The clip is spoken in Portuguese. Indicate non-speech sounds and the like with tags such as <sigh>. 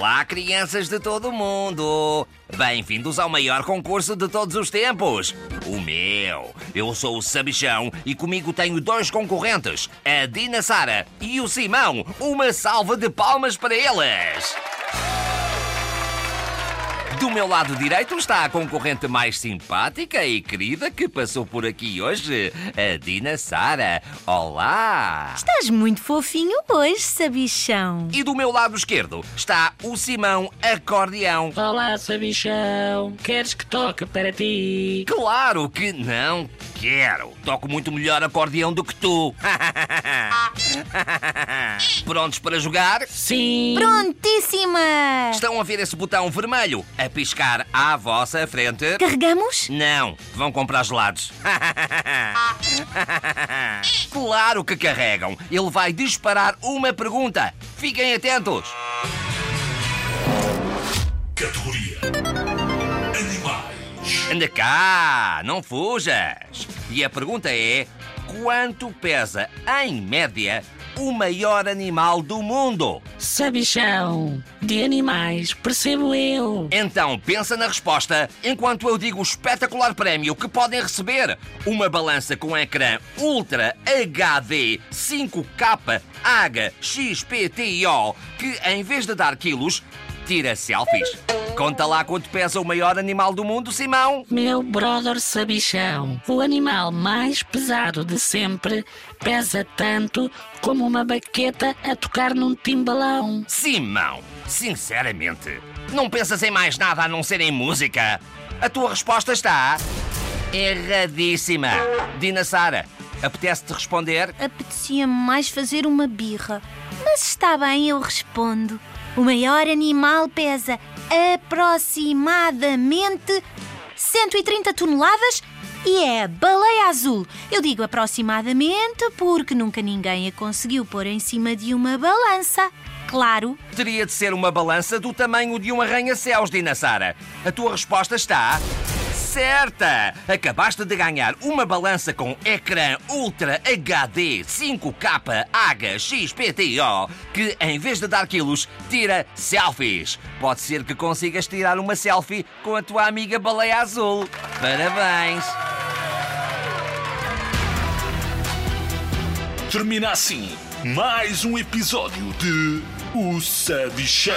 Olá, crianças de todo o mundo! Bem-vindos ao maior concurso de todos os tempos! O meu! Eu sou o Sabichão e comigo tenho dois concorrentes, a Dina Sara e o Simão. Uma salva de palmas para eles! Do meu lado direito está a concorrente mais simpática e querida que passou por aqui hoje, a Dina Sara. Olá! Estás muito fofinho hoje, sabichão. E do meu lado esquerdo está o Simão Acordeão. Olá, sabichão. Queres que toque para ti? Claro que não quero. Toco muito melhor acordeão do que tu. <laughs> <laughs> Prontos para jogar? Sim. Prontíssima! Estão a ver esse botão vermelho a piscar à vossa frente? Carregamos? Não, vão comprar gelados. <laughs> claro que carregam. Ele vai disparar uma pergunta. Fiquem atentos. Categoria Animais. Anda cá, não fujas. E a pergunta é: quanto pesa, em média, o maior animal do mundo? Sabichão. De animais, percebo eu. Então pensa na resposta enquanto eu digo o espetacular prémio que podem receber: uma balança com ecrã Ultra HD 5K AGA XPTO que, em vez de dar quilos, tira selfies. Conta lá quanto pesa o maior animal do mundo, Simão. Meu brother sabichão, o animal mais pesado de sempre, pesa tanto como uma baqueta a tocar num timbalão. Simão, sinceramente, não pensas em mais nada a não ser em música? A tua resposta está erradíssima. Dina Sara, apetece-te responder? Apetecia-me mais fazer uma birra. Mas está bem, eu respondo. O maior animal pesa aproximadamente 130 toneladas e é a baleia azul. Eu digo aproximadamente porque nunca ninguém a conseguiu pôr em cima de uma balança. Claro, Teria de ser uma balança do tamanho de um arranha-céus, Dina Sara. A tua resposta está. Certa! Acabaste de ganhar uma balança com ecrã Ultra HD 5K AGA XPTO que, em vez de dar quilos, tira selfies. Pode ser que consigas tirar uma selfie com a tua amiga baleia azul. Parabéns! Termina assim mais um episódio de O Sabichão.